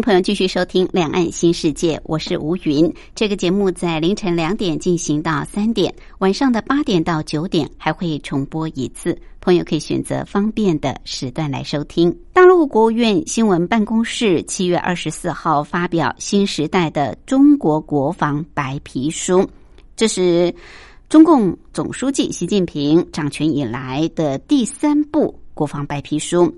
朋友继续收听《两岸新世界》，我是吴云。这个节目在凌晨两点进行到三点，晚上的八点到九点还会重播一次。朋友可以选择方便的时段来收听。大陆国务院新闻办公室七月二十四号发表新时代的中国国防白皮书，这是中共总书记习近平掌权以来的第三部。国防白皮书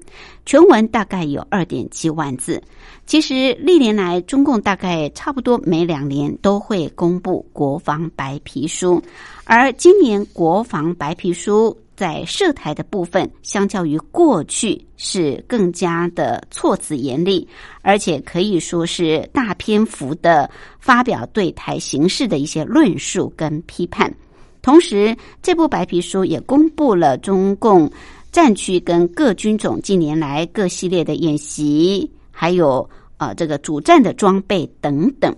全文大概有二点七万字。其实历年来，中共大概差不多每两年都会公布国防白皮书，而今年国防白皮书在涉台的部分，相较于过去是更加的措辞严厉，而且可以说是大篇幅的发表对台形势的一些论述跟批判。同时，这部白皮书也公布了中共。战区跟各军种近年来各系列的演习，还有呃这个主战的装备等等。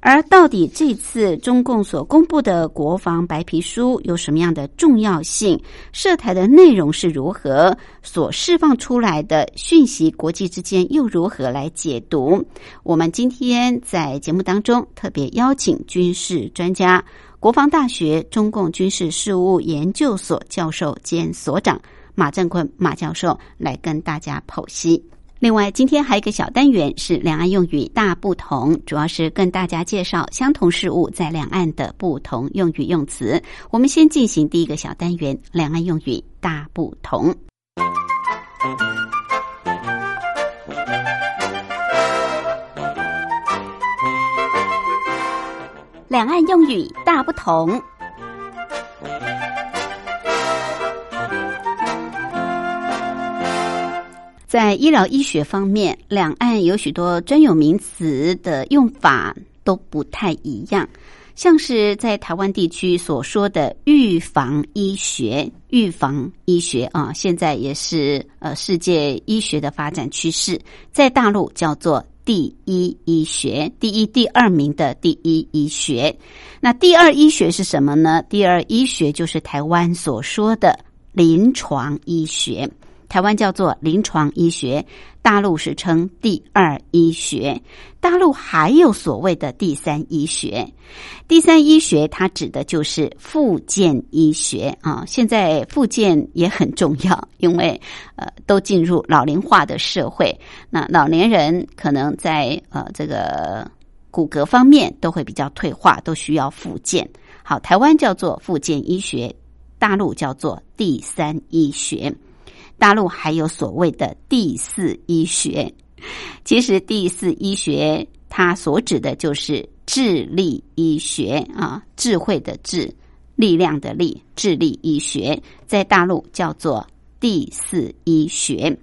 而到底这次中共所公布的国防白皮书有什么样的重要性？涉台的内容是如何？所释放出来的讯息，国际之间又如何来解读？我们今天在节目当中特别邀请军事专家、国防大学中共军事事务研究所教授兼所长。马正坤马教授来跟大家剖析。另外，今天还有一个小单元是两岸用语大不同，主要是跟大家介绍相同事物在两岸的不同用语用词。我们先进行第一个小单元：两岸用语大不同。两岸用语大不同。在医疗医学方面，两岸有许多专有名词的用法都不太一样。像是在台湾地区所说的预防医学，预防医学啊，现在也是呃世界医学的发展趋势。在大陆叫做第一医学，第一、第二名的第一医学。那第二医学是什么呢？第二医学就是台湾所说的临床医学。台湾叫做临床医学，大陆是称第二医学。大陆还有所谓的第三医学，第三医学它指的就是复健医学啊。现在复健也很重要，因为呃都进入老龄化的社会，那老年人可能在呃这个骨骼方面都会比较退化，都需要复健。好，台湾叫做复健医学，大陆叫做第三医学。大陆还有所谓的第四医学，其实第四医学它所指的就是智力医学啊，智慧的智，力量的力，智力医学在大陆叫做第四医学。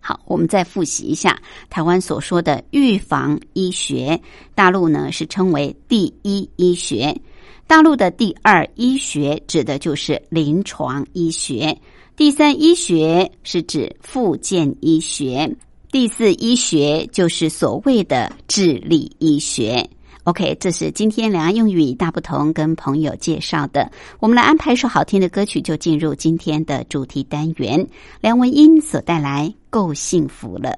好，我们再复习一下台湾所说的预防医学，大陆呢是称为第一医学，大陆的第二医学指的就是临床医学。第三医学是指复健医学，第四医学就是所谓的智力医学。OK，这是今天两岸用语大不同，跟朋友介绍的。我们来安排一首好听的歌曲，就进入今天的主题单元。梁文音所带来《够幸福了》。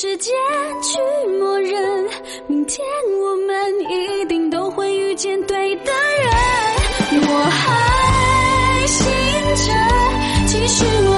时间去默认，明天我们一定都会遇见对的人。我还醒着，其实我。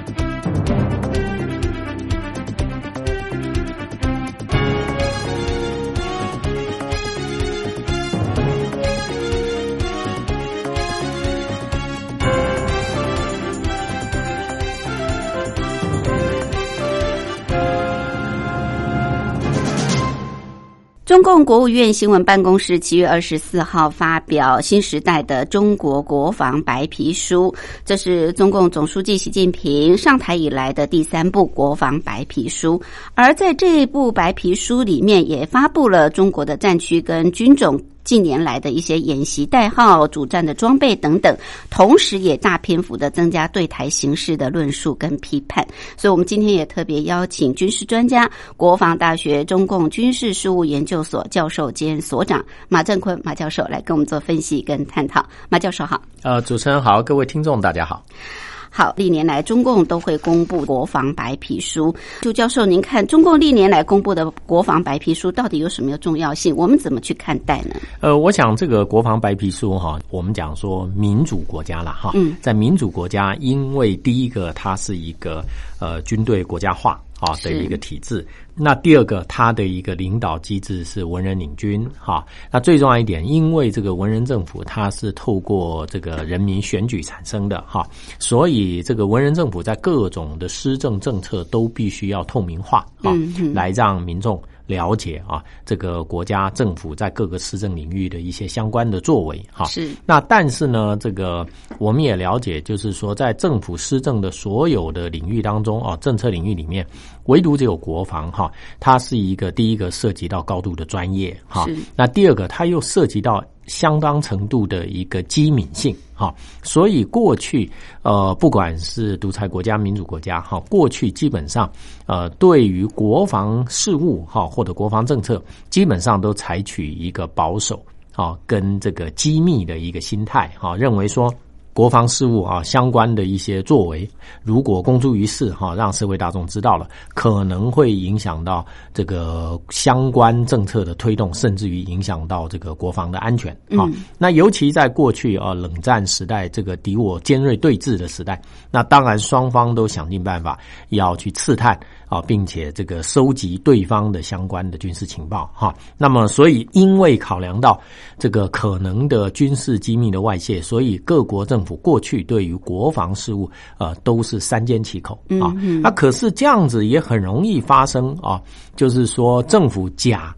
中共国务院新闻办公室七月二十四号发表新时代的中国国防白皮书这是中共总书记习近平上台以来的第三部国防白皮书。而在这一部白皮书里面也发布了中国的战区跟军种近年来的一些演习代号、主战的装备等等，同时也大篇幅的增加对台形势的论述跟批判。所以，我们今天也特别邀请军事专家、国防大学中共军事事务研究所教授兼所长马正坤马教授来跟我们做分析跟探讨。马教授好，呃，主持人好，各位听众大家好。好，历年来中共都会公布国防白皮书。朱教授，您看中共历年来公布的国防白皮书到底有什么重要性？我们怎么去看待呢？呃，我想这个国防白皮书哈，我们讲说民主国家了哈，嗯，在民主国家，因为第一个它是一个呃军队国家化。啊的一个体制，那第二个，他的一个领导机制是文人领军，哈。那最重要一点，因为这个文人政府它是透过这个人民选举产生的，哈，所以这个文人政府在各种的施政政策都必须要透明化，啊，来让民众。了解啊，这个国家政府在各个施政领域的一些相关的作为哈。是。那但是呢，这个我们也了解，就是说在政府施政的所有的领域当中啊，政策领域里面，唯独只有国防哈，它是一个第一个涉及到高度的专业哈。那第二个，它又涉及到。相当程度的一个机敏性，哈，所以过去呃，不管是独裁国家、民主国家，哈，过去基本上呃，对于国防事务，哈，或者国防政策，基本上都采取一个保守，啊，跟这个机密的一个心态，哈，认为说。国防事务啊，相关的一些作为，如果公诸于世哈，让社会大众知道了，可能会影响到这个相关政策的推动，甚至于影响到这个国防的安全啊。那尤其在过去啊，冷战时代这个敌我尖锐对峙的时代，那当然双方都想尽办法要去刺探。啊，并且这个收集对方的相关的军事情报，哈，那么所以因为考量到这个可能的军事机密的外泄，所以各国政府过去对于国防事务，呃，都是三缄其口啊。那可是这样子也很容易发生啊，就是说政府假。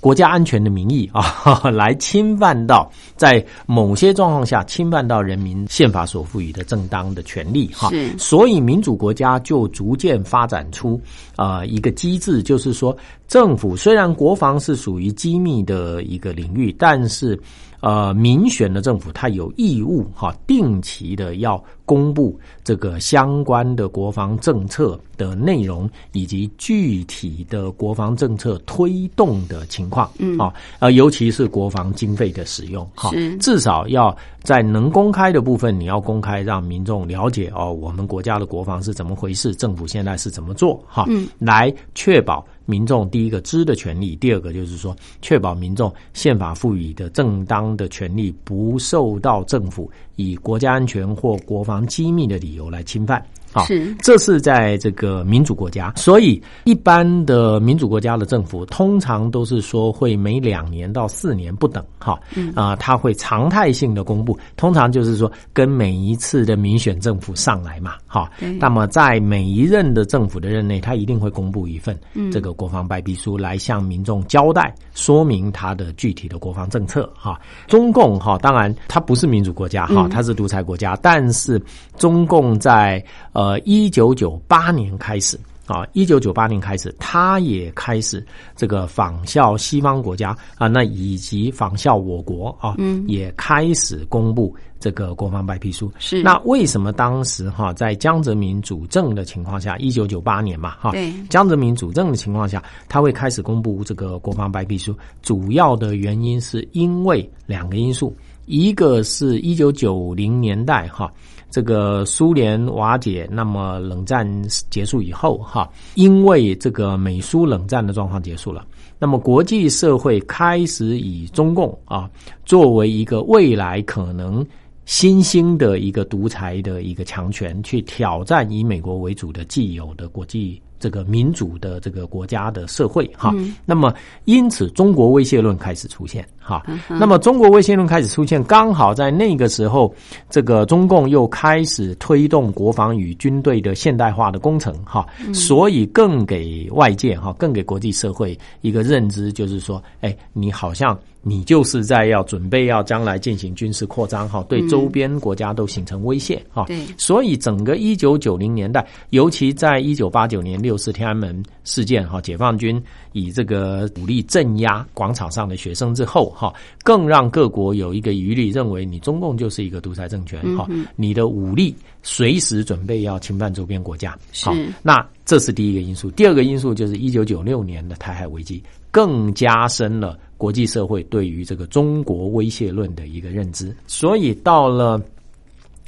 国家安全的名义啊，来侵犯到在某些状况下侵犯到人民宪法所赋予的正当的权利哈，所以民主国家就逐渐发展出啊一个机制，就是说政府虽然国防是属于机密的一个领域，但是。呃，民选的政府它有义务哈，定期的要公布这个相关的国防政策的内容以及具体的国防政策推动的情况，嗯啊，呃，尤其是国防经费的使用哈，至少要在能公开的部分，你要公开让民众了解哦，我们国家的国防是怎么回事，政府现在是怎么做哈，嗯，来确保。民众第一个知的权利，第二个就是说，确保民众宪法赋予的正当的权利不受到政府以国家安全或国防机密的理由来侵犯。好，这是在这个民主国家，所以一般的民主国家的政府通常都是说会每两年到四年不等，哈，啊，他会常态性的公布，通常就是说跟每一次的民选政府上来嘛，哈，那么在每一任的政府的任内，他一定会公布一份这个国防白皮书来向民众交代，说明他的具体的国防政策，哈，中共哈，当然它不是民主国家，哈，它是独裁国家，但是中共在。呃，一九九八年开始啊，一九九八年开始，他也开始这个仿效西方国家啊，那以及仿效我国啊，嗯，也开始公布这个国防白皮书。是那为什么当时哈，在江泽民主政的情况下，一九九八年嘛，哈，对，江泽民主政的情况下，他会开始公布这个国防白皮书？主要的原因是因为两个因素，一个是一九九零年代哈。这个苏联瓦解，那么冷战结束以后，哈，因为这个美苏冷战的状况结束了，那么国际社会开始以中共啊作为一个未来可能新兴的一个独裁的一个强权，去挑战以美国为主的既有的国际。这个民主的这个国家的社会哈，那么因此中国威胁论开始出现哈，那么中国威胁论开始出现，刚好在那个时候，这个中共又开始推动国防与军队的现代化的工程哈，所以更给外界哈，更给国际社会一个认知，就是说，哎，你好像。你就是在要准备要将来进行军事扩张哈，对周边国家都形成威胁哈。对，所以整个一九九零年代，尤其在一九八九年六。六四天安门事件哈，解放军以这个武力镇压广场上的学生之后哈，更让各国有一个余力，认为你中共就是一个独裁政权哈，你的武力随时准备要侵犯周边国家。好，那这是第一个因素。第二个因素就是一九九六年的台海危机，更加深了国际社会对于这个中国威胁论的一个认知。所以到了。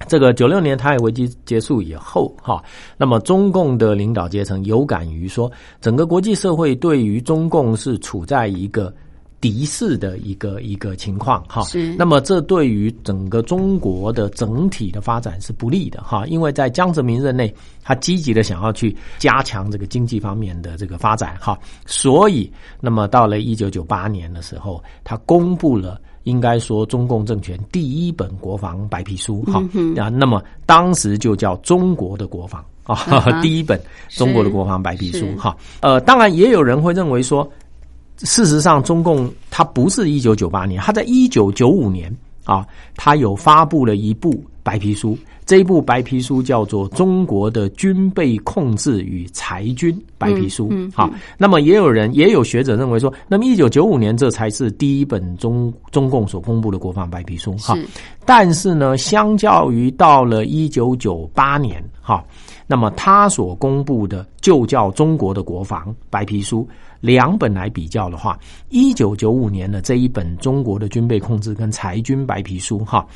这个九六年台海危机结束以后，哈，那么中共的领导阶层有感于说，整个国际社会对于中共是处在一个敌视的一个一个情况，哈，是。那么这对于整个中国的整体的发展是不利的，哈，因为在江泽民任内，他积极的想要去加强这个经济方面的这个发展，哈，所以，那么到了一九九八年的时候，他公布了。应该说，中共政权第一本国防白皮书，哈啊，那么当时就叫中国的国防啊，第一本中国的国防白皮书，哈。呃，当然也有人会认为说，事实上中共它不是一九九八年，它在一九九五年啊，它有发布了一部白皮书。这一部白皮书叫做《中国的军备控制与裁军白皮书》。好，那么也有人也有学者认为说，那么一九九五年这才是第一本中中共所公布的国防白皮书。哈，但是呢，相较于到了一九九八年，哈，那么他所公布的就叫中国的国防白皮书，两本来比较的话，一九九五年的这一本中国的军备控制跟裁军白皮书，哈。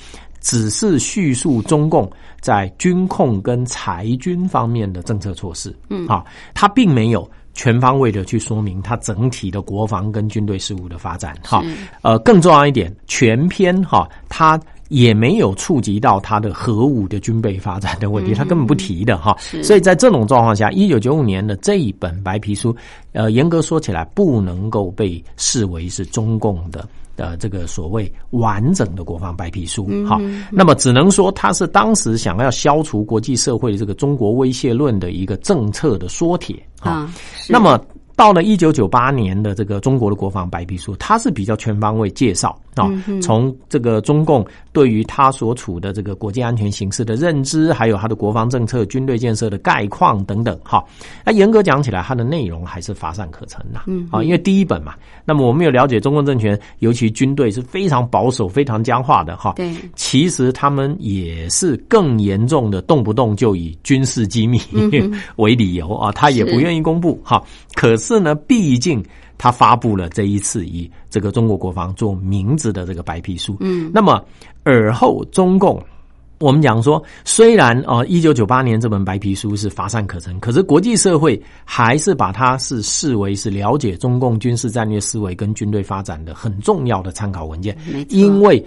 只是叙述中共在军控跟裁军方面的政策措施，嗯，好，它并没有全方位的去说明它整体的国防跟军队事务的发展，哈，呃，更重要一点，全篇哈，他也没有触及到他的核武的军备发展的问题，他根本不提的哈，所以在这种状况下，一九九五年的这一本白皮书，呃，严格说起来，不能够被视为是中共的。的这个所谓完整的国防白皮书，好，那么只能说它是当时想要消除国际社会这个中国威胁论的一个政策的缩帖，啊，那么。到了一九九八年的这个中国的国防白皮书，它是比较全方位介绍啊，从这个中共对于它所处的这个国际安全形势的认知，还有它的国防政策、军队建设的概况等等，哈。那严格讲起来，它的内容还是乏善可陈呐，嗯啊，因为第一本嘛，那么我们有了解中共政权，尤其军队是非常保守、非常僵化的，哈。对，其实他们也是更严重的，动不动就以军事机密 为理由啊，他也不愿意公布，哈。可是呢，毕竟他发布了这一次以这个中国国防做名字的这个白皮书，嗯，那么尔后中共，我们讲说，虽然啊，一九九八年这本白皮书是乏善可陈，可是国际社会还是把它是视为是了解中共军事战略思维跟军队发展的很重要的参考文件，因为。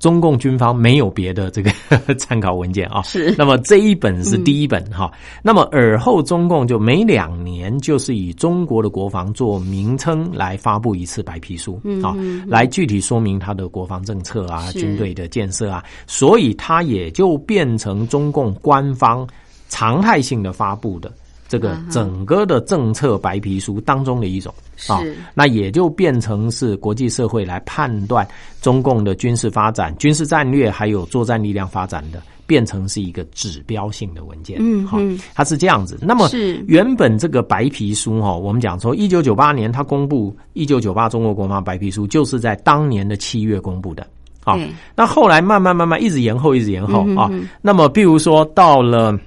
中共军方没有别的这个 参考文件啊，是。那么这一本是第一本哈，那么尔后中共就每两年就是以中国的国防做名称来发布一次白皮书啊，来具体说明他的国防政策啊、军队的建设啊，所以它也就变成中共官方常态性的发布的。这个整个的政策白皮书当中的一种啊，那也就变成是国际社会来判断中共的军事发展、军事战略还有作战力量发展的，变成是一个指标性的文件。嗯，好，它是这样子。那么原本这个白皮书哈，我们讲说一九九八年它公布一九九八中国国防白皮书，就是在当年的七月公布的。啊，那后来慢慢慢慢一直延后，一直延后啊。那么，比如说到了。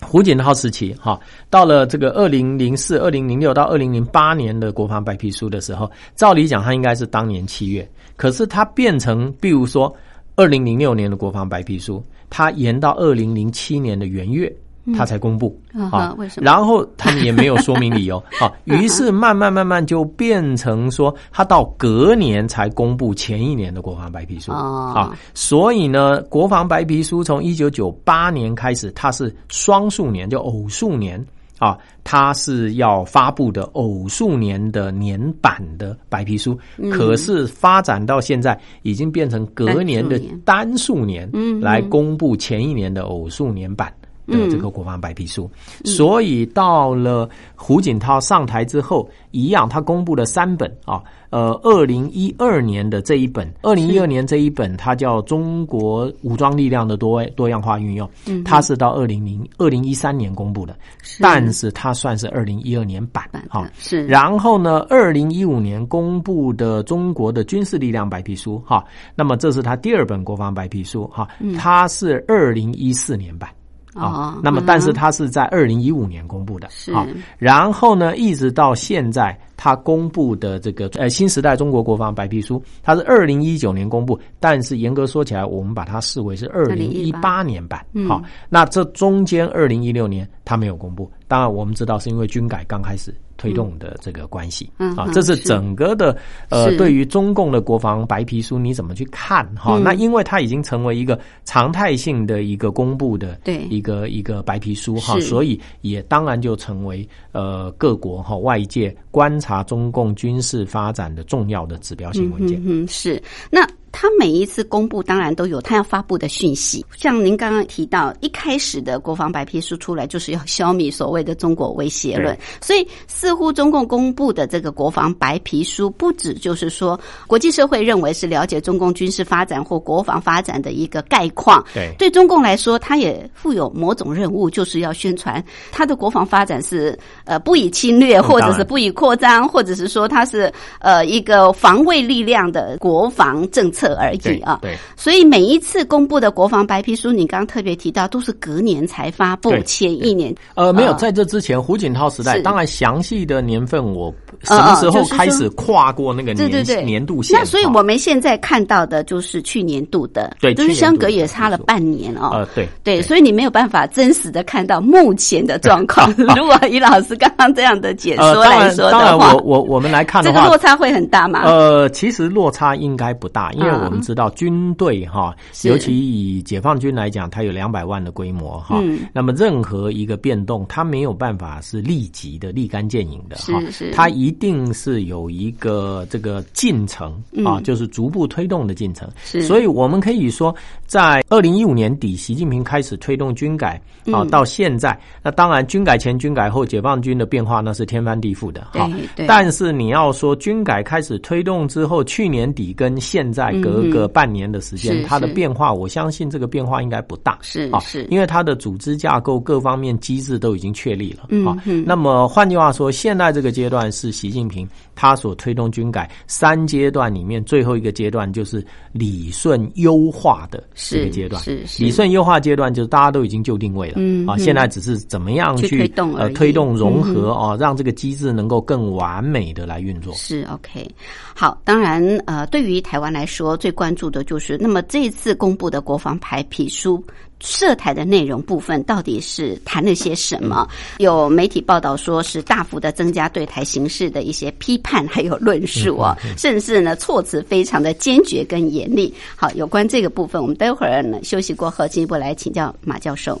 胡锦涛时期，哈，到了这个二零零四、二零零六到二零零八年的国防白皮书的时候，照理讲，它应该是当年七月，可是它变成，比如说二零零六年的国防白皮书，它延到二零零七年的元月。他才公布啊？为什么？然后他们也没有说明理由 啊。于是慢慢慢慢就变成说，他到隔年才公布前一年的国防白皮书啊。所以呢，国防白皮书从一九九八年开始，它是双数年，就偶数年啊。它是要发布的偶数年的年版的白皮书，可是发展到现在已经变成隔年的单数年，来公布前一年的偶数年版。的这个国防白皮书。所以到了胡锦涛上台之后，一样他公布了三本啊。呃，二零一二年的这一本，二零一二年这一本，它叫《中国武装力量的多多样化运用》，它是到二零零二零一三年公布的，但是它算是二零一二年版哈。是，然后呢，二零一五年公布的中国的军事力量白皮书哈，那么这是他第二本国防白皮书哈，它是二零一四年版。啊，那么但是它是在二零一五年公布的，是，然后呢，一直到现在，它公布的这个呃新时代中国国防白皮书，它是二零一九年公布，但是严格说起来，我们把它视为是二零一八。年版，好，那这中间二零一六年它没有公布，当然我们知道是因为军改刚开始。推动的这个关系啊，这是整个的呃，对于中共的国防白皮书你怎么去看哈？那因为它已经成为一个常态性的一个公布的对一个一个白皮书哈，所以也当然就成为呃各国哈外界观察中共军事发展的重要的指标性文件。嗯，是那。他每一次公布，当然都有他要发布的讯息。像您刚刚提到，一开始的国防白皮书出来，就是要消灭所谓的中国威胁论。所以，似乎中共公布的这个国防白皮书，不止就是说国际社会认为是了解中共军事发展或国防发展的一个概况。对，对中共来说，它也负有某种任务，就是要宣传它的国防发展是呃不以侵略，或者是不以扩张，或者是说它是呃一个防卫力量的国防政策。而已啊，对，所以每一次公布的国防白皮书，你刚刚特别提到，都是隔年才发布，前一年。呃没有在这之前，胡锦涛时代，当然详细的年份我什么时候开始跨过那个年年度线？那所以我们现在看到的就是去年度的，对，就是相隔也差了半年哦。呃，对对，所以你没有办法真实的看到目前的状况。如果以老师刚刚这样的解说来说的话，我我我们来看这个落差会很大吗？呃，其实落差应该不大，因为。我们知道军队哈，尤其以解放军来讲，它有两百万的规模哈。那么任何一个变动，它没有办法是立即的、立竿见影的哈。它一定是有一个这个进程啊，就是逐步推动的进程。所以我们可以说，在二零一五年底，习近平开始推动军改啊，到现在，那当然军改前、军改后，解放军的变化那是天翻地覆的哈。但是你要说军改开始推动之后，去年底跟现在。隔个半年的时间，它的变化，我相信这个变化应该不大，是啊是，因为它的组织架构各方面机制都已经确立了。嗯嗯。那么换句话说，现在这个阶段是习近平他所推动军改三阶段里面最后一个阶段，就是理顺优化的这个阶段。是是。理顺优化阶段就是大家都已经就定位了。嗯。啊，现在只是怎么样去推动呃推动融合啊，让这个机制能够更完美的来运作。是 OK。好，当然呃，对于台湾来说。最关注的就是，那么这次公布的国防白皮书涉台的内容部分，到底是谈了些什么？有媒体报道说是大幅的增加对台形势的一些批判还有论述啊，甚至呢措辞非常的坚决跟严厉。好，有关这个部分，我们待会儿呢休息过后进一步来请教马教授。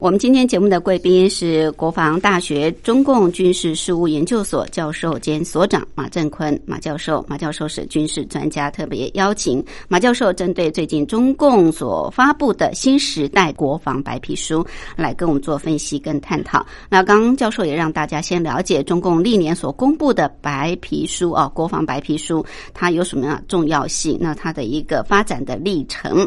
我们今天节目的贵宾是国防大学中共军事事务研究所教授兼所长马振坤马教授。马教授是军事专家，特别邀请马教授针对最近中共所发布的新时代国防白皮书来跟我们做分析跟探讨。那刚刚教授也让大家先了解中共历年所公布的白皮书啊，国防白皮书它有什么样重要性？那它的一个发展的历程。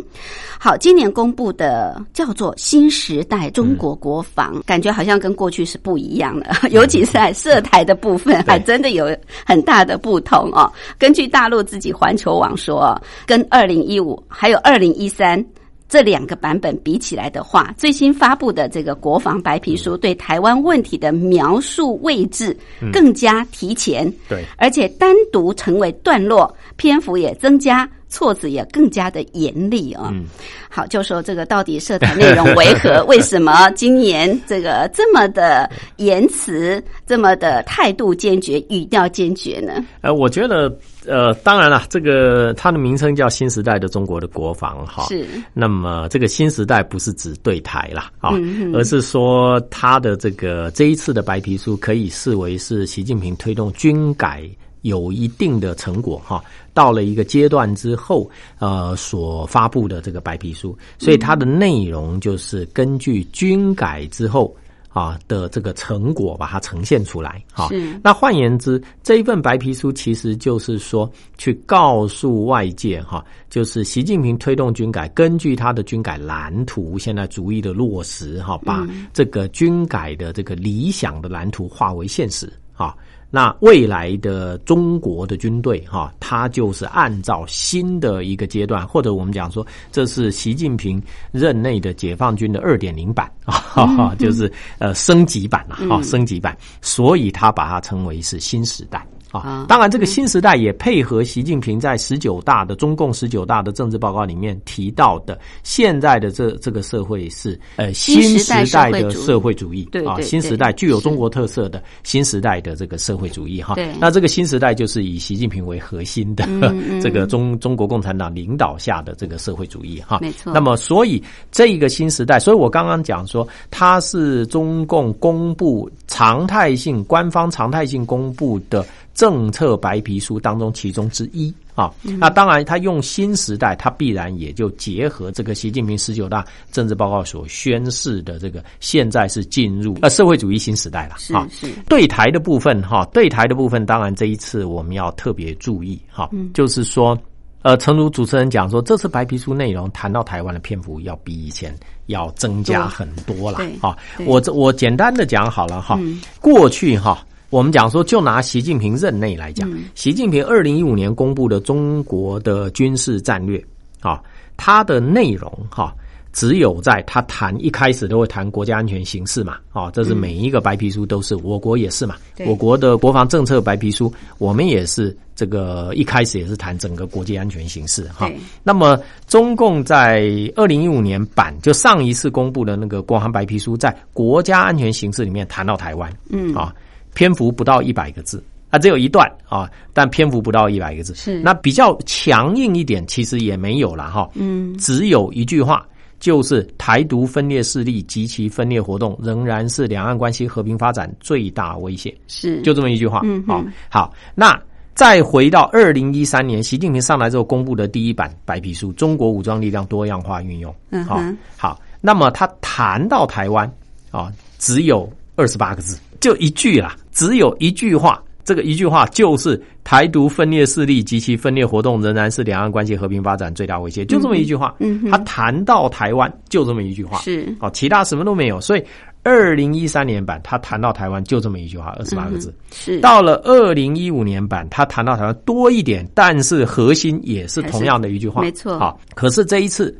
好，今年公布的叫做新时代中。中国国防感觉好像跟过去是不一样的，尤其是在涉台的部分，还真的有很大的不同哦。根据大陆自己环球网说，跟二零一五还有二零一三这两个版本比起来的话，最新发布的这个国防白皮书对台湾问题的描述位置更加提前，对，而且单独成为段落，篇幅也增加。措辞也更加的严厉啊！嗯，好，就说这个到底涉台内容为何？为什么今年这个这么的言辞，这么的态度坚决，语调坚决呢？呃，我觉得，呃，当然了，这个它的名称叫新时代的中国的国防哈。是。那么这个新时代不是指对台啦啊，而是说它的这个这一次的白皮书可以视为是习近平推动军改。有一定的成果哈，到了一个阶段之后，呃，所发布的这个白皮书，所以它的内容就是根据军改之后啊的这个成果把它呈现出来哈。那换言之，这一份白皮书其实就是说去告诉外界哈，就是习近平推动军改，根据他的军改蓝图，现在逐一的落实哈，把这个军改的这个理想的蓝图化为现实啊。那未来的中国的军队，哈，它就是按照新的一个阶段，或者我们讲说，这是习近平任内的解放军的二点零版 啊，就是呃升级版了，哈，升级版，所以他把它称为是新时代。啊，当然，这个新时代也配合习近平在十九大的中共十九大的政治报告里面提到的，现在的这这个社会是呃新时代的社会主义，啊，新时代具有中国特色的新时代的这个社会主义哈。那这个新时代就是以习近平为核心的 这个中中国共产党领导下的这个社会主义哈。没错。那么，所以这一个新时代，所以我刚刚讲说，它是中共公布常态性官方常态性公布的。政策白皮书当中其中之一啊，那当然他用新时代，他必然也就结合这个习近平十九大政治报告所宣示的这个现在是进入呃社会主义新时代了啊。是对台的部分哈，对台的部分，当然这一次我们要特别注意哈，就是说呃，诚如主持人讲说，这次白皮书内容谈到台湾的篇幅要比以前要增加很多了啊。我这我简单的讲好了哈，过去哈。我们讲说，就拿习近平任内来讲，习近平二零一五年公布的中国的军事战略啊，它的内容哈，只有在他谈一开始都会谈国家安全形势嘛，啊，这是每一个白皮书都是，我国也是嘛，我国的国防政策白皮书，我们也是这个一开始也是谈整个国际安全形势哈。那么中共在二零一五年版就上一次公布的那个国防白皮书，在国家安全形势里面谈到台湾，嗯啊。篇幅不到一百个字啊，只有一段啊，但篇幅不到一百个字。是那比较强硬一点，其实也没有了哈。嗯，只有一句话，就是台独分裂势力及其分裂活动仍然是两岸关系和平发展最大威胁。是，就这么一句话。嗯，好，好。那再回到二零一三年，习近平上来之后公布的第一版白皮书《中国武装力量多样化运用》。嗯，好，好。那么他谈到台湾啊，只有二十八个字。就一句啦，只有一句话，这个一句话就是台独分裂势力及其分裂活动仍然是两岸关系和平发展最大威胁，就这么一句话。嗯他谈到台湾就这么一句话，是。哦，其他什么都没有。所以二零一三年版他谈到台湾就这么一句话，二十八个字。是。到了二零一五年版，他谈到台湾多一点，但是核心也是同样的一句话，没错。好，可是这一次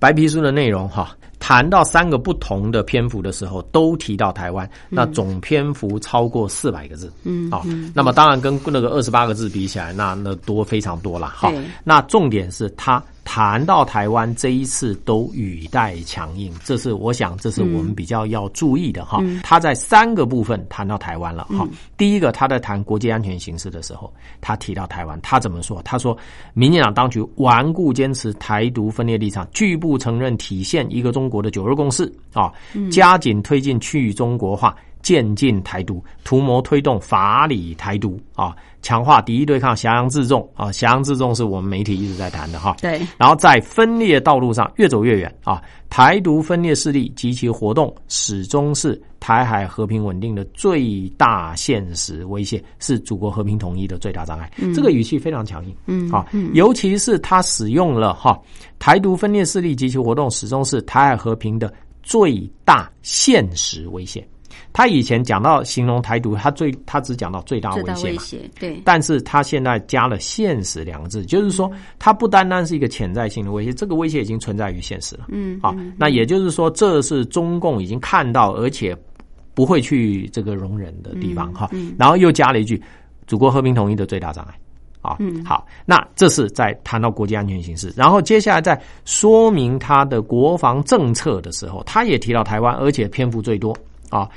白皮书的内容哈，谈到三个不同的篇幅的时候，都提到台湾，那总篇幅超过四百个字，嗯好，那么当然跟那个二十八个字比起来，那那多非常多了哈。对。那重点是他谈到台湾这一次都语带强硬，这是我想这是我们比较要注意的哈。他在三个部分谈到台湾了哈。第一个，他在谈国际安全形势的时候，他提到台湾，他怎么说？他说，民进党当局顽固坚持台独分裂立场，拒不承认体现一个中国的九二共识啊，加紧推进去中国化。渐进台独，图谋推动法理台独啊，强化敌意对抗，挟洋自重啊，挟洋自重是我们媒体一直在谈的哈。对，然后在分裂道路上越走越远啊，台独分裂势力及其活动始终是台海和平稳定的最大现实威胁，是祖国和平统一的最大障碍。这个语气非常强硬，嗯啊，尤其是他使用了哈，台独分裂势力及其活动始终是台海和平的最大现实威胁。他以前讲到形容台独，他最他只讲到最大威胁嘛，对，但是他现在加了“现实”两个字，就是说，它不单单是一个潜在性的威胁，这个威胁已经存在于现实了。嗯，好，那也就是说，这是中共已经看到，而且不会去这个容忍的地方哈。然后又加了一句：“祖国和平统一的最大障碍。”啊，嗯好，那这是在谈到国际安全形势，然后接下来在说明他的国防政策的时候，他也提到台湾，而且篇幅最多啊。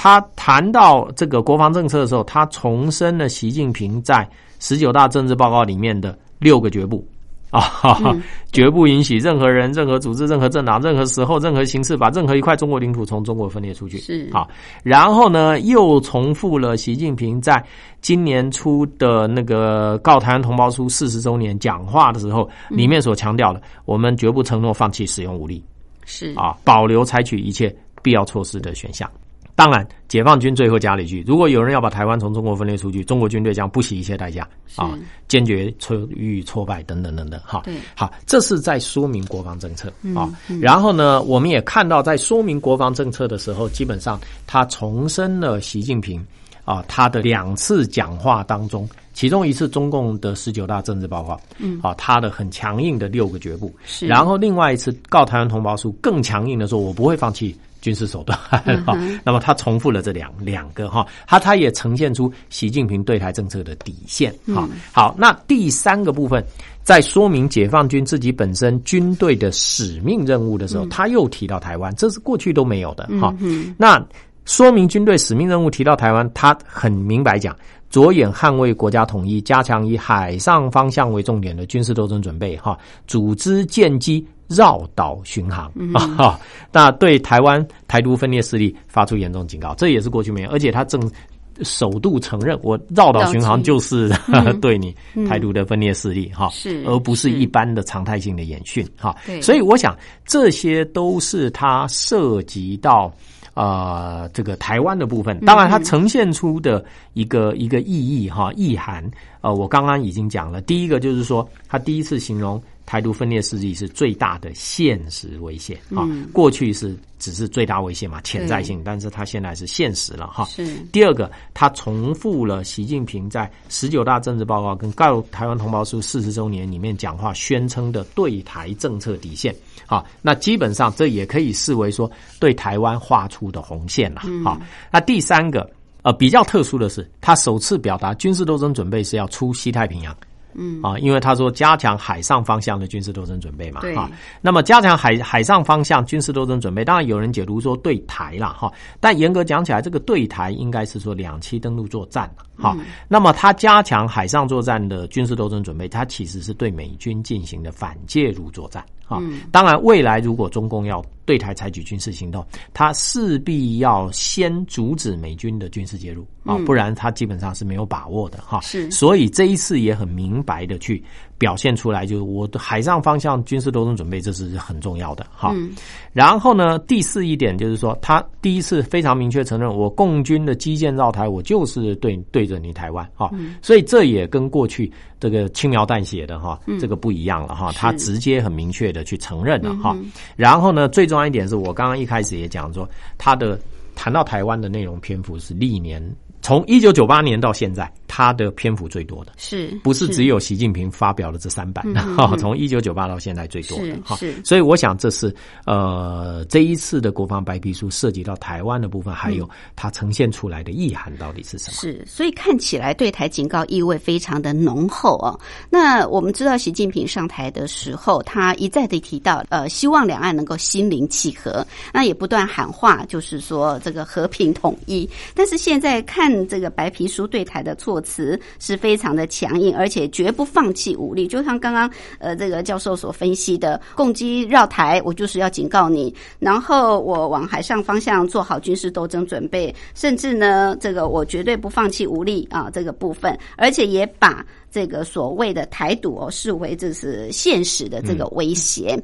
他谈到这个国防政策的时候，他重申了习近平在十九大政治报告里面的六个绝不 啊，哈哈绝不允许任何人、任何组织、任何政党、任何时候、任何形式把任何一块中国领土从中国分裂出去。是啊，然后呢，又重复了习近平在今年初的那个《告台湾同胞书》四十周年讲话的时候，里面所强调的，我们绝不承诺放弃使用武力。是啊，保留采取一切必要措施的选项。当然，解放军最后加了一句：如果有人要把台湾从中国分裂出去，中国军队将不惜一切代价啊，坚决挫予以挫败等等等等。哈对，好，这是在说明国防政策啊。然后呢，我们也看到，在说明国防政策的时候，基本上他重申了习近平啊他的两次讲话当中，其中一次中共的十九大政治报告，嗯，啊，他的很强硬的六个绝不，是然后另外一次告台湾同胞书更强硬的说，我不会放弃。军事手段哈，那么他重复了这两两个哈，他他也呈现出习近平对台政策的底线哈。好，那第三个部分在说明解放军自己本身军队的使命任务的时候，他又提到台湾，这是过去都没有的哈。那说明军队使命任务提到台湾，他很明白讲，着眼捍卫国家统一，加强以海上方向为重点的军事斗争准备哈，组织舰机绕岛巡航 啊哈，那对台湾台独分裂势力发出严重警告，这也是过去没有，而且他正。首度承认，我绕岛巡航就是 对你台独的分裂势力哈，是而不是是一般的常态性的演训哈对。所以我想，这些都是他涉及到呃这个台湾的部分。当然，它呈现出的一个一个意义哈意涵，呃，我刚刚已经讲了。第一个就是说，他第一次形容台独分裂势力是最大的现实威胁啊，过去是只是最大威胁嘛，潜在性，但是它现在是现实了哈。是第二个，它重复了习近平在十九大政治报告跟《告台湾同胞书》四十周年里面讲话宣称的对台政策底线。啊，那基本上这也可以视为说对台湾画出的红线了。好，那第三个，呃，比较特殊的是，他首次表达军事斗争准备是要出西太平洋。嗯啊，因为他说加强海上方向的军事斗争准备嘛，对哈。那么加强海海上方向军事斗争准备，当然有人解读说对台啦，哈。但严格讲起来，这个对台应该是说两栖登陆作战哈。那么他加强海上作战的军事斗争准备，它其实是对美军进行的反介入作战啊。当然，未来如果中共要对台采取军事行动，他势必要先阻止美军的军事介入啊，不然他基本上是没有把握的哈。是所以这一次也很明白的去表现出来，就是我的海上方向军事斗争准备，这是很重要的哈。然后呢，第四一点就是说，他第一次非常明确承认，我共军的基建绕台，我就是对对着你台湾哈。所以这也跟过去这个轻描淡写的哈，这个不一样了哈。他直接很明确的去承认了哈。然后呢，最重要一点是我刚刚一开始也讲说，他的谈到台湾的内容篇幅是历年从一九九八年到现在，他的篇幅最多的。是不是只有习近平发表了这三版的 哈？从一九九八到现在最多的哈所以我想这是呃这一次的国防白皮书涉及到台湾的部分，还有它呈现出来的意涵到底是什么？是，所以看起来对台警告意味非常的浓厚哦。那我们知道，习近平上台的时候，他一再的提到，呃，希望两岸能够心灵契合，那也不断喊话，就是说这个和平统一。但是现在看这个白皮书对台的措辞是非常的强硬，而且绝不放弃武力。就像刚刚呃这个教授所分析的，攻击绕台，我就是要警告你，然后我往海上方向做好军事斗争准备，甚至呢，这个我绝对不放弃武力啊这个部分，而且也把。这个所谓的台独哦，视为这是现实的这个威胁。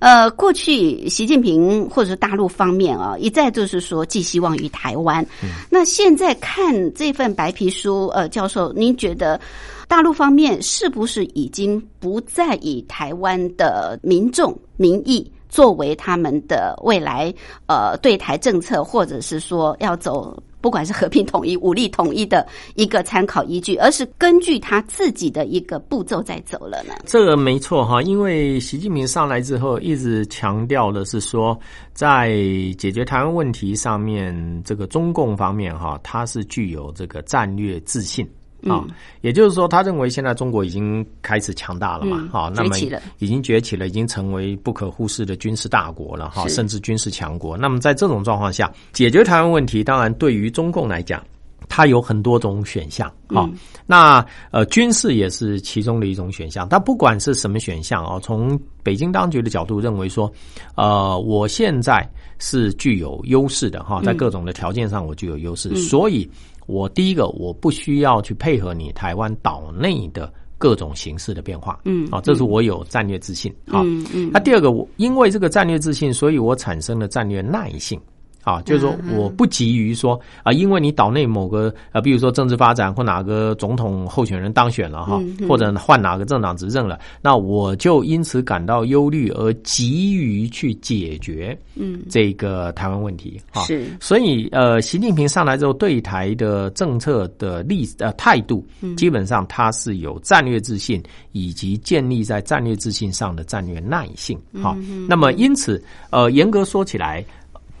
呃，过去习近平或者是大陆方面啊，一再就是说寄希望于台湾。那现在看看这份白皮书，呃，教授，您觉得大陆方面是不是已经不再以台湾的民众民意？作为他们的未来呃对台政策，或者是说要走不管是和平统一、武力统一的一个参考依据，而是根据他自己的一个步骤在走了呢？这个没错哈，因为习近平上来之后一直强调的是说，在解决台湾问题上面，这个中共方面哈，他是具有这个战略自信。啊，也就是说，他认为现在中国已经开始强大了嘛，哈、那么已经崛起了，已经成为不可忽视的军事大国了，哈，甚至军事强国。那么在这种状况下，解决台湾问题，当然对于中共来讲，它有很多种选项啊。那呃，军事也是其中的一种选项。但不管是什么选项啊，从北京当局的角度认为说，呃，我现在是具有优势的哈，在各种的条件上我具有优势，所以。我第一个，我不需要去配合你台湾岛内的各种形式的变化，嗯，啊，这是我有战略自信，啊，嗯嗯。那第二个，我因为这个战略自信，所以我产生了战略耐性。啊，就是说我不急于说啊，因为你岛内某个啊，比如说政治发展或哪个总统候选人当选了哈，或者换哪个政党执政了，那我就因此感到忧虑而急于去解决嗯这个台湾问题啊。是，所以呃，习近平上来之后对台的政策的立呃态度，基本上他是有战略自信以及建立在战略自信上的战略耐性哈。那么因此呃，严格说起来。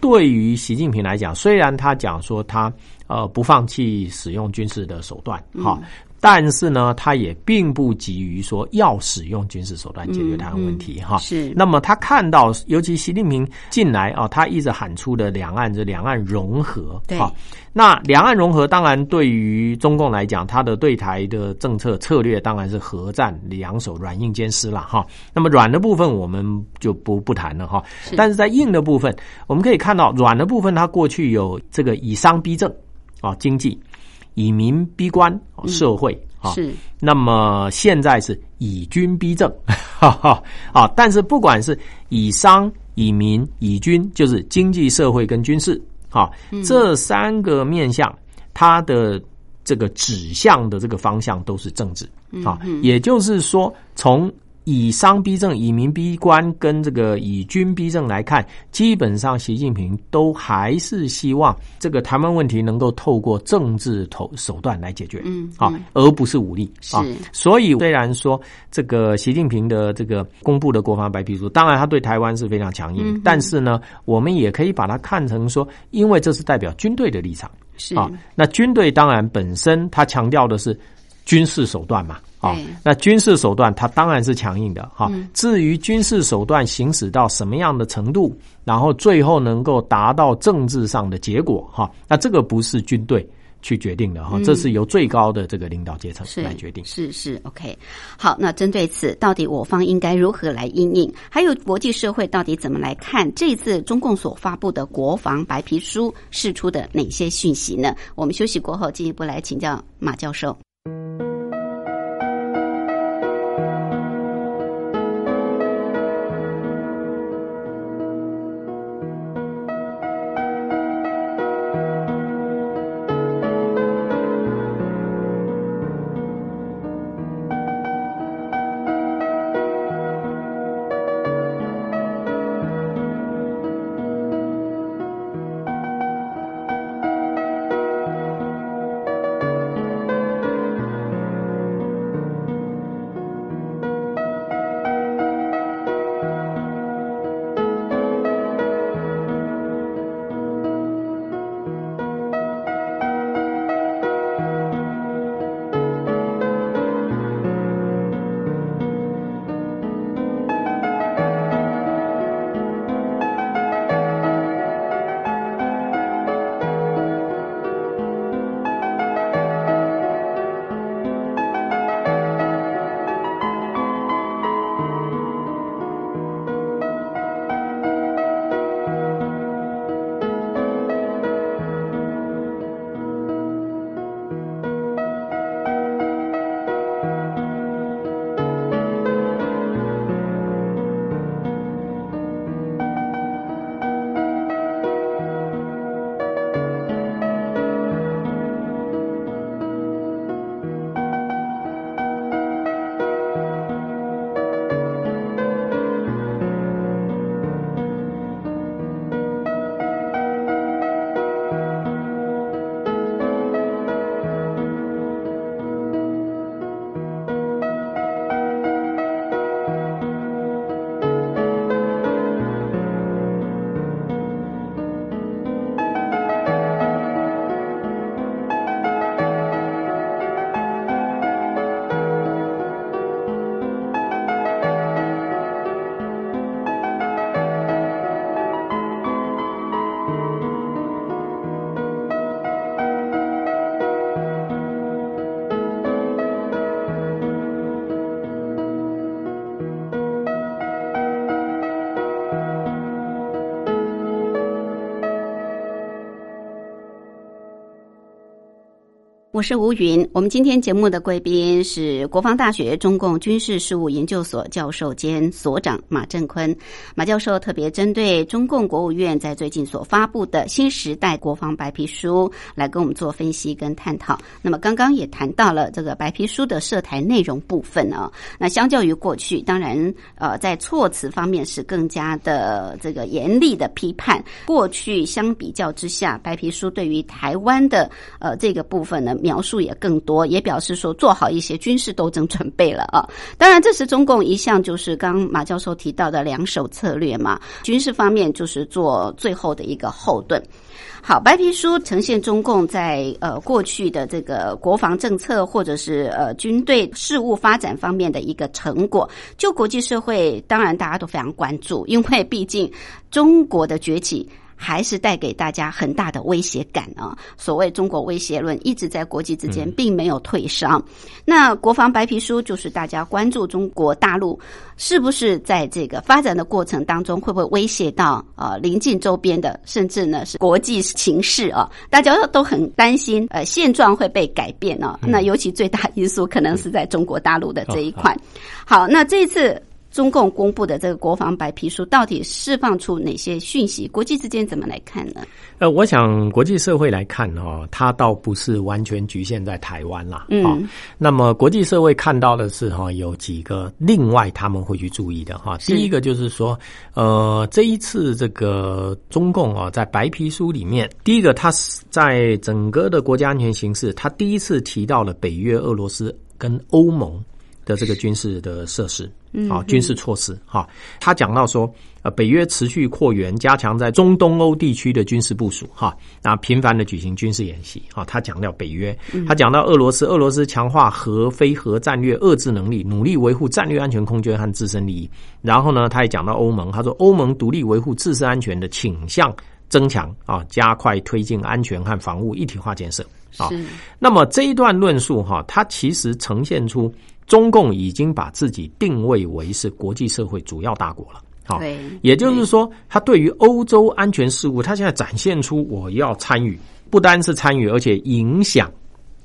对于习近平来讲，虽然他讲说他呃不放弃使用军事的手段，哈。但是呢，他也并不急于说要使用军事手段解决台湾问题哈。是。那么他看到，尤其习近平进来啊，他一直喊出的两岸这两岸融合，对。那两岸融合当然对于中共来讲，他的对台的政策策略当然是核战两手软硬兼施了哈。那么软的部分我们就不不谈了哈。但是在硬的部分，我们可以看到软的部分，它过去有这个以商逼政啊，经济。以民逼官，社会啊，是。那么现在是以军逼政，哈哈啊！但是不管是以商、以民、以军，就是经济社会跟军事，啊，这三个面向，它的这个指向的这个方向都是政治啊。也就是说，从以商逼政、以民逼官跟这个以军逼政来看，基本上习近平都还是希望这个台湾问题能够透过政治手手段来解决，嗯，啊，而不是武力啊。所以虽然说这个习近平的这个公布的国防白皮书，当然他对台湾是非常强硬，但是呢，我们也可以把它看成说，因为这是代表军队的立场，是啊。那军队当然本身他强调的是军事手段嘛。啊，那军事手段它当然是强硬的哈。至于军事手段行使到什么样的程度，然后最后能够达到政治上的结果哈，那这个不是军队去决定的哈，嗯这是由最高的这个领导阶层来决定。是是，OK。好，那针对此，到底我方应该如何来应应？还有国际社会到底怎么来看这次中共所发布的国防白皮书释出的哪些讯息呢？我们休息过后进一步来请教马教授。我是吴云。我们今天节目的贵宾是国防大学中共军事事务研究所教授兼所长马振坤。马教授特别针对中共国务院在最近所发布的新时代国防白皮书来跟我们做分析跟探讨。那么刚刚也谈到了这个白皮书的涉台内容部分啊。那相较于过去，当然呃在措辞方面是更加的这个严厉的批判。过去相比较之下，白皮书对于台湾的呃这个部分呢。描描述也更多，也表示说做好一些军事斗争准备了啊。当然，这是中共一项就是刚马教授提到的两手策略嘛。军事方面就是做最后的一个后盾。好，白皮书呈现中共在呃过去的这个国防政策或者是呃军队事务发展方面的一个成果。就国际社会，当然大家都非常关注，因为毕竟中国的崛起。还是带给大家很大的威胁感啊！所谓中国威胁论一直在国际之间并没有退烧。那国防白皮书就是大家关注中国大陆是不是在这个发展的过程当中会不会威胁到呃邻近周边的，甚至呢是国际形势啊？大家都很担心呃现状会被改变啊。那尤其最大因素可能是在中国大陆的这一块。好，那这次。中共公布的这个国防白皮书到底释放出哪些讯息？国际之间怎么来看呢？呃，我想国际社会来看哦，它倒不是完全局限在台湾啦。嗯、哦，那么国际社会看到的是哈、哦，有几个另外他们会去注意的哈、哦。第一个就是说，呃，这一次这个中共哦，在白皮书里面，第一个它是在整个的国家安全形势，它第一次提到了北约、俄罗斯跟欧盟的这个军事的设施。嗯啊，军事措施哈，他讲到说，呃，北约持续扩员，加强在中东欧地区的军事部署哈，那频繁的举行军事演习啊。他讲到北约，他讲到俄罗斯，俄罗斯强化核非核战略遏制能力，努力维护战略安全空间和自身利益。然后呢，他也讲到欧盟，他说欧盟独立维护自身安全的倾向增强啊，加快推进安全和防务一体化建设。啊。是那么这一段论述哈，它其实呈现出中共已经把自己定位为是国际社会主要大国了。好对，也就是说，他对于欧洲安全事务，他现在展现出我要参与，不单是参与，而且影响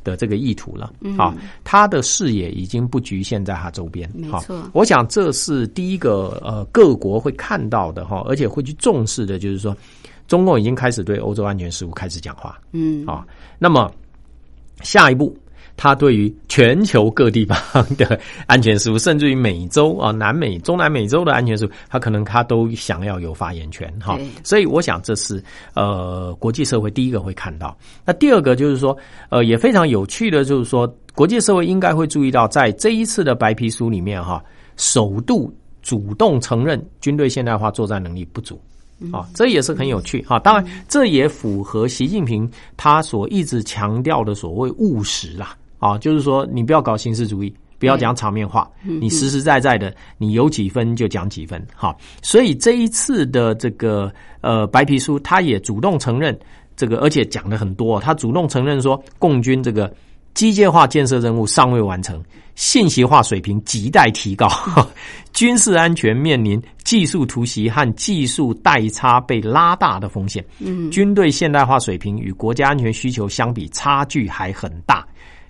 的这个意图了。嗯啊，他的视野已经不局限在他周边。好没错我想这是第一个呃各国会看到的哈，而且会去重视的，就是说，中共已经开始对欧洲安全事务开始讲话。嗯啊，那么下一步，他对于全球各地方的安全事务，甚至于美洲啊、南美、中南美洲的安全事务，他可能他都想要有发言权哈。所以我想这是呃国际社会第一个会看到。那第二个就是说，呃，也非常有趣的，就是说国际社会应该会注意到，在这一次的白皮书里面哈，首度主动承认军队现代化作战能力不足。啊，这也是很有趣哈。当然，这也符合习近平他所一直强调的所谓务实啦。啊，就是说你不要搞形式主义，不要讲场面话，你实实在在的，你有几分就讲几分。哈，所以这一次的这个呃白皮书，他也主动承认这个，而且讲的很多，他主动承认说，共军这个机械化建设任务尚未完成，信息化水平亟待提高，军事安全面临技术突袭和技术代差被拉大的风险。嗯，军队现代化水平与国家安全需求相比，差距还很大，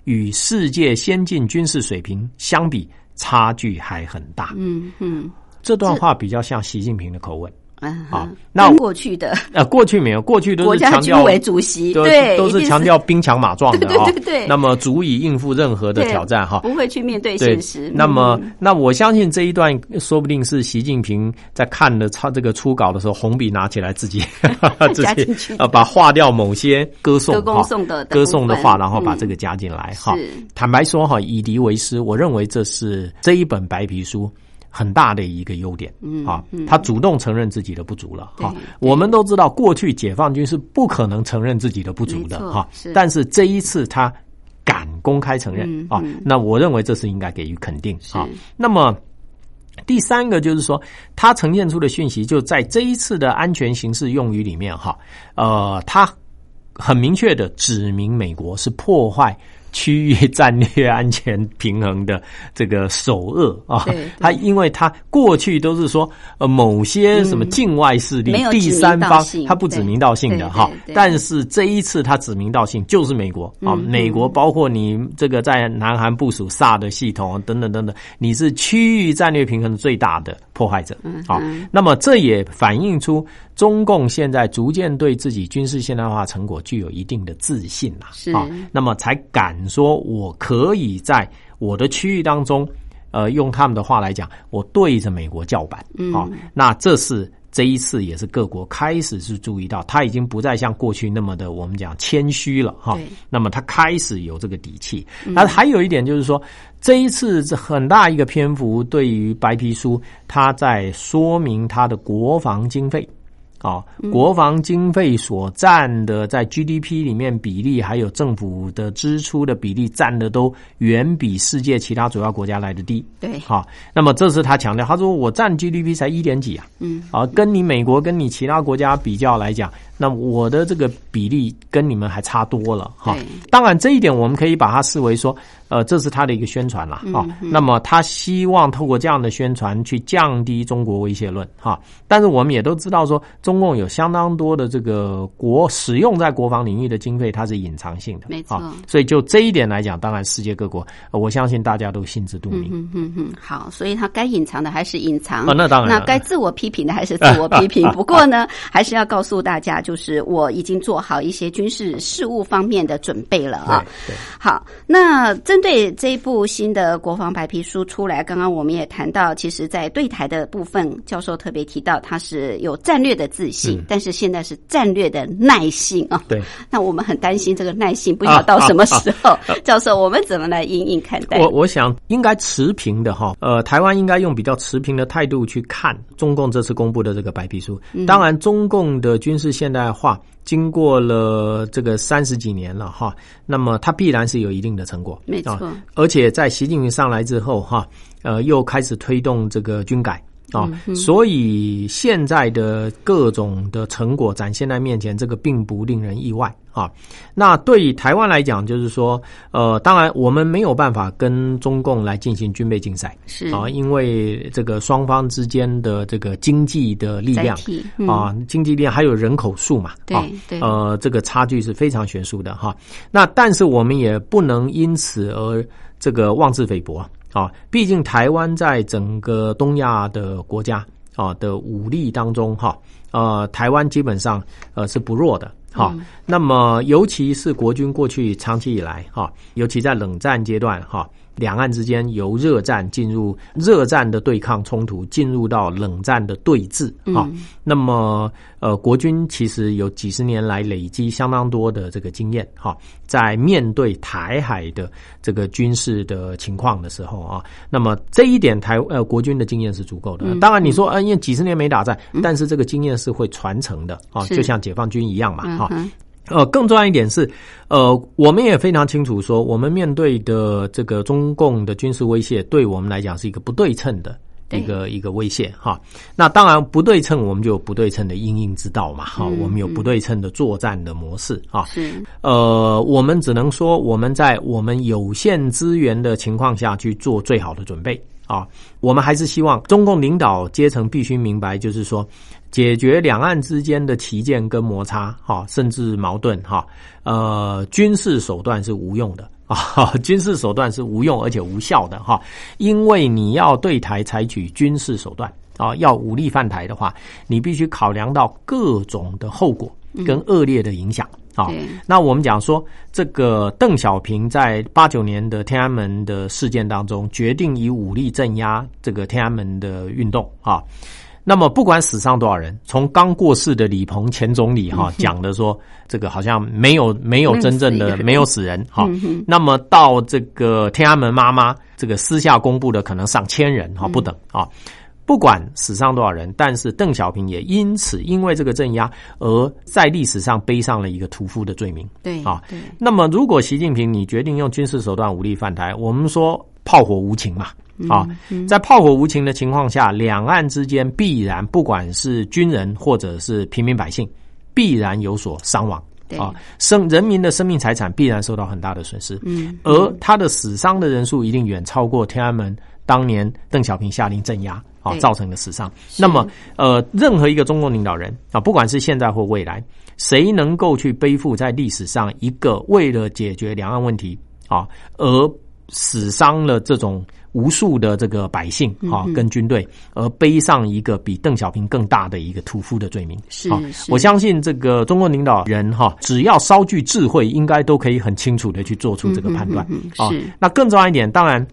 与世界先进军事水平相比，差距还很大。嗯嗯这段话比较像习近平的口吻。嗯，好那过去的啊，过去没有，过去都是强调为主席对都是强调兵强马壮的 对啊、对对对那么足以应付任何的挑战哈。不会去面对对现实。，那么嗯那我相信这一段说不定是习近平在看了他这个初稿的时候，红笔拿起来自己 自己加进去呃把划掉某些歌颂歌颂德的歌颂的话，然后把嗯这个加进来哈。坦白说哈，以敌为师，我认为这是这一本白皮书。很大的一个优点，嗯，啊，他主动承认自己的不足了，哈对。我们都知道，过去解放军是不可能承认自己的不足的，哈是。但是这一次他敢公开承认嗯啊嗯，那我认为这是应该给予肯定啊。那么第三个就是说，他呈现出的讯息，就在这一次的安全形势用语里面哈，呃，他很明确的指明美国是破坏。区域战略安全平衡的这个首恶啊他因为他过去都是说呃某些什么境外势力、第三方，他不指名道姓的哈但是这一次他指名道姓就是美国啊，嗯美国包括你这个在南韩部署萨的系统等等等等，你是区域战略平衡最大的破坏者嗯啊。那么这也反映出中共现在逐渐对自己军事现代化成果具有一定的自信了是啊，那么才敢说我可以在我的区域当中，呃，用他们的话来讲，我对着美国叫板嗯啊。那这是。这一次也是各国开始是注意到，他已经不再像过去那么的我们讲谦虚了哈。那么他开始有这个底气。那还有一点就是说，这一次这很大一个篇幅对于白皮书，他在说明他的国防经费。啊、国防经费所占的在 GDP 里面比例，还有政府的支出的比例，占的都远比世界其他主要国家来的低。对好，那么这是他强调，他说我占 GDP 才一点几啊，嗯，啊，跟你美国跟你其他国家比较来讲，那我的这个比例跟你们还差多了哈对。当然这一点我们可以把它视为说，呃，这是他的一个宣传啦，哈、那么他希望透过这样的宣传去降低中国威胁论哈。但是我们也都知道说，中共有相当多的这个国使用在国防领域的经费，它是隐藏性的，没错啊所以就这一点来讲，当然世界各国，呃我相信大家都心知肚明。嗯嗯嗯，好，所以他该隐藏的还是隐藏，啊那当然那该自我批评的还是自我批评。不过呢，还是要告诉大家，就是我已经做好一些军事事务方面的准备了啊。对对好，那针对这一部新的国防白皮书出来，刚刚我们也谈到，其实，在对台的部分，教授特别提到，他是有战略的自信，但是现在是战略的耐性啊。对，那我们很担心这个耐性，不知道到什么时候。教授，我们怎么来应应看待？我我想应该持平的哈，呃，台湾应该用比较持平的态度去看中共这次公布的这个白皮书。当然，中共的军事现代化经过了这个三十几年了哈，那么它必然是有一定的成果，没错啊而且在习近平上来之后哈，呃，又开始推动这个军改。啊、所以现在的各种的成果展现在面前，这个并不令人意外啊。那对于台湾来讲，就是说，呃，当然我们没有办法跟中共来进行军备竞赛是啊，因为这个双方之间的这个经济的力量啊，经济力量还有人口数嘛，对啊对呃，这个差距是非常悬殊的哈。那但是我们也不能因此而这个妄自菲薄啊，毕竟台湾在整个东亚的国家啊的武力当中哈，呃，台湾基本上呃是不弱的。哈，那么尤其是国军过去长期以来哈，尤其在冷战阶段哈，两岸之间由热战进入热战的对抗冲突，进入到冷战的对峙哈。那么呃，国军其实有几十年来累积相当多的这个经验哈，在面对台海的这个军事的情况的时候啊，那么这一点台呃国军的经验是足够的。当然你说，呃，因为几十年没打仗，但是这个经验是会传承的啊，是。就像解放军一样嘛哈。呃，更重要一点是，呃，我们也非常清楚说，我们面对的这个中共的军事威胁，对我们来讲是一个不对称的。一个一个威胁哈，那当然不对称，我们就有不对称的应应之道嘛哈，嗯我们有不对称的作战的模式啊。是呃，我们只能说我们在我们有限资源的情况下去做最好的准备啊。我们还是希望中共领导阶层必须明白，就是说解决两岸之间的旗舰跟摩擦哈，甚至矛盾哈，呃，军事手段是无用的。啊，军事手段是无用而且无效的哈，因为你要对台采取军事手段啊，要武力犯台的话，你必须考量到各种的后果跟恶劣的影响。啊，那我们讲说，这个邓小平在八九年的天安门的事件当中，决定以武力镇压这个天安门的运动啊。那么不管死伤多少人，从刚过世的李鹏前总理哈、讲的说，这个好像没有没有真正的没有死人哈、那么到这个天安门妈妈这个私下公布的可能上千人哈、不等啊。不管死伤多少人，但是邓小平也因此因为这个镇压而在历史上背上了一个屠夫的罪名。对啊那么，如果习近平你决定用军事手段武力犯台，我们说炮火无情嘛，啊，在炮火无情的情况下，两岸之间必然不管是军人或者是平民百姓，必然有所伤亡。啊，生人民的生命财产必然受到很大的损失，嗯，而他的死伤的人数一定远超过天安门当年邓小平下令镇压啊造成的死伤。那么，呃，任何一个中共领导人啊，不管是现在或未来，谁能够去背负在历史上一个为了解决两岸问题啊而死伤了这种无数的这个百姓啊跟军队，而背上一个比邓小平更大的一个屠夫的罪名。是我相信这个中国领导人哈，只要稍具智慧，应该都可以很清楚的去做出这个判断是。那更重要一点，当然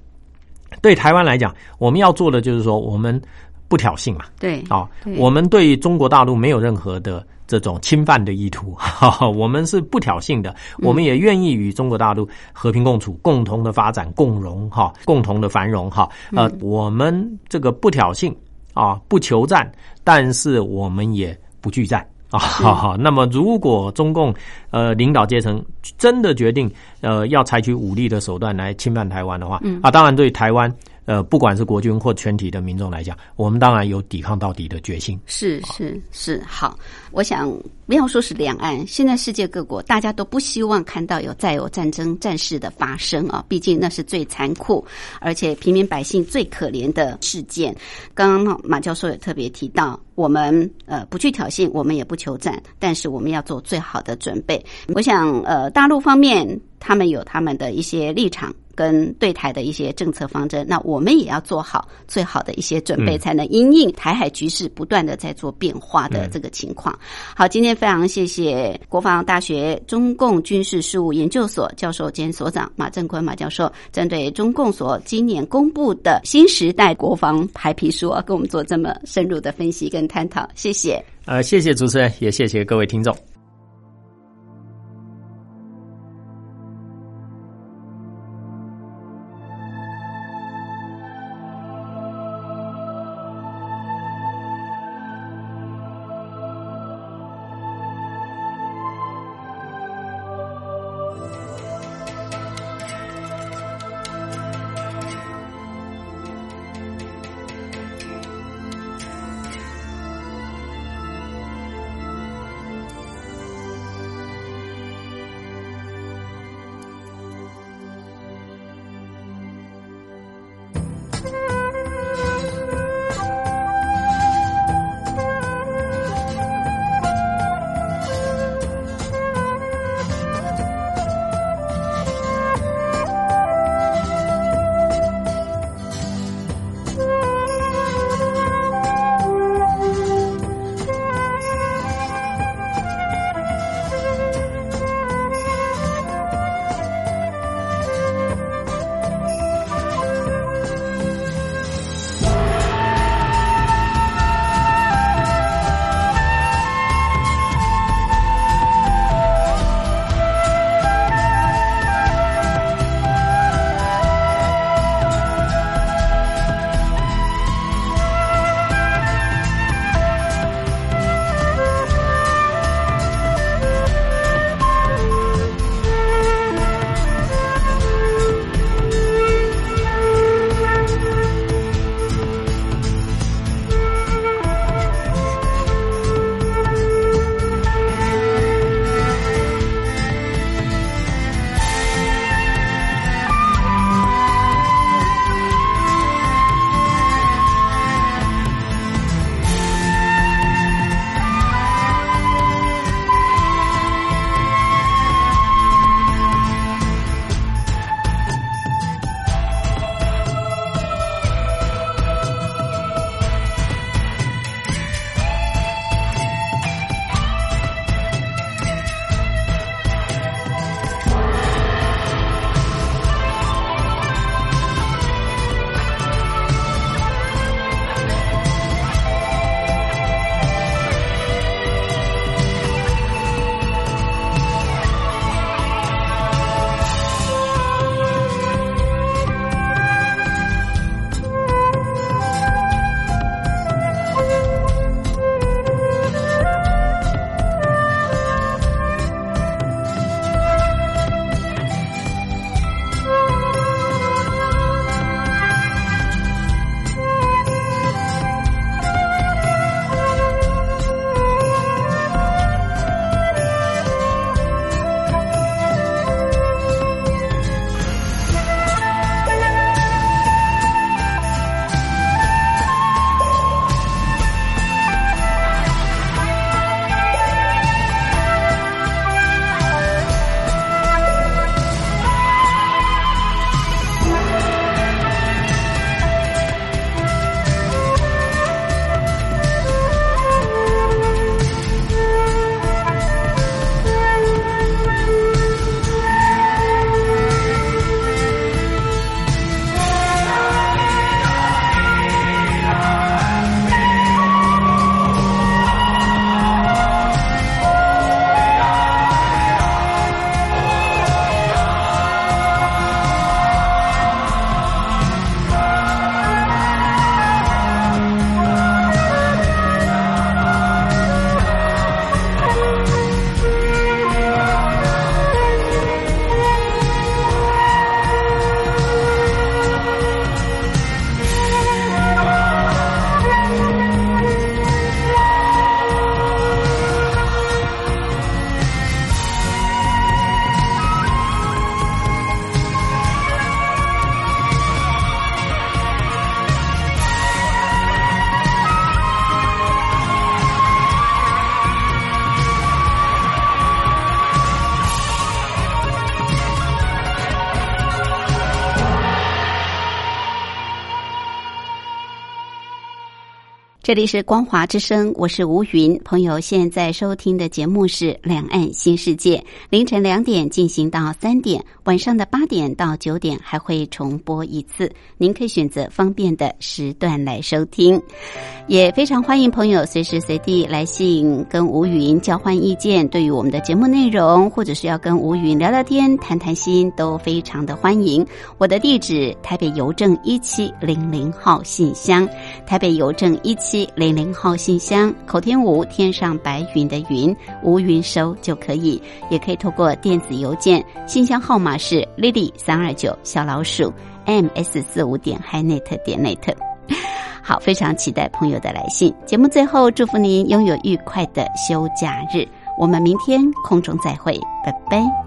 对台湾来讲，我们要做的就是说，我们不挑衅嘛。对啊对，我们对中国大陆没有任何的这种侵犯的意图，哈哈，我们是不挑衅的，我们也愿意与中国大陆和平共处、共同的发展、共荣哈，共同的繁荣哈。呃，我们这个不挑衅啊，不求战，但是我们也不拒战。啊，好好。那么，如果中共呃领导阶层真的决定呃要采取武力的手段来侵犯台湾的话，啊，当然对台湾呃不管是国军或全体的民众来讲，我们当然有抵抗到底的决心。是是是，好，我想不要说是两岸，现在世界各国大家都不希望看到有再有战争战事的发生啊，毕竟那是最残酷，而且平民百姓最可怜的事件。刚刚马教授也特别提到，我们呃不去挑衅，我们也不求战，但是我们要做最好的准备。我想呃大陆方面他们有他们的一些立场。跟对台的一些政策方针，那我们也要做好最好的一些准备，才能因应台海局势不断的在做变化的这个情况。好，今天非常谢谢国防大学中共军事事务研究所教授兼所长马正坤马教授，针对中共所今年公布的新时代国防白皮书啊，跟我们做这么深入的分析跟探讨，谢谢。呃，谢谢主持人，也谢谢各位听众。这里是光华之声，我是吴云。朋友现在收听的节目是《两岸新世界》，凌晨两点进行到三点，晚上的八点到九点还会重播一次，您可以选择方便的时段来收听。也非常欢迎朋友随时随地来信跟吴云交换意见，对于我们的节目内容，或者是要跟吴云聊聊天、谈谈心，都非常的欢迎。我的地址：台北邮政一七零零号信箱，台北邮政一七。零零号信箱，口天吴天上白云的云，吴云收就可以，也可以透过电子邮件，信箱号码是 lily 三二九小老鼠 ms 四五点 hinet 点 net。好，非常期待朋友的来信。节目最后，祝福您拥有愉快的休假日。我们明天空中再会，拜拜。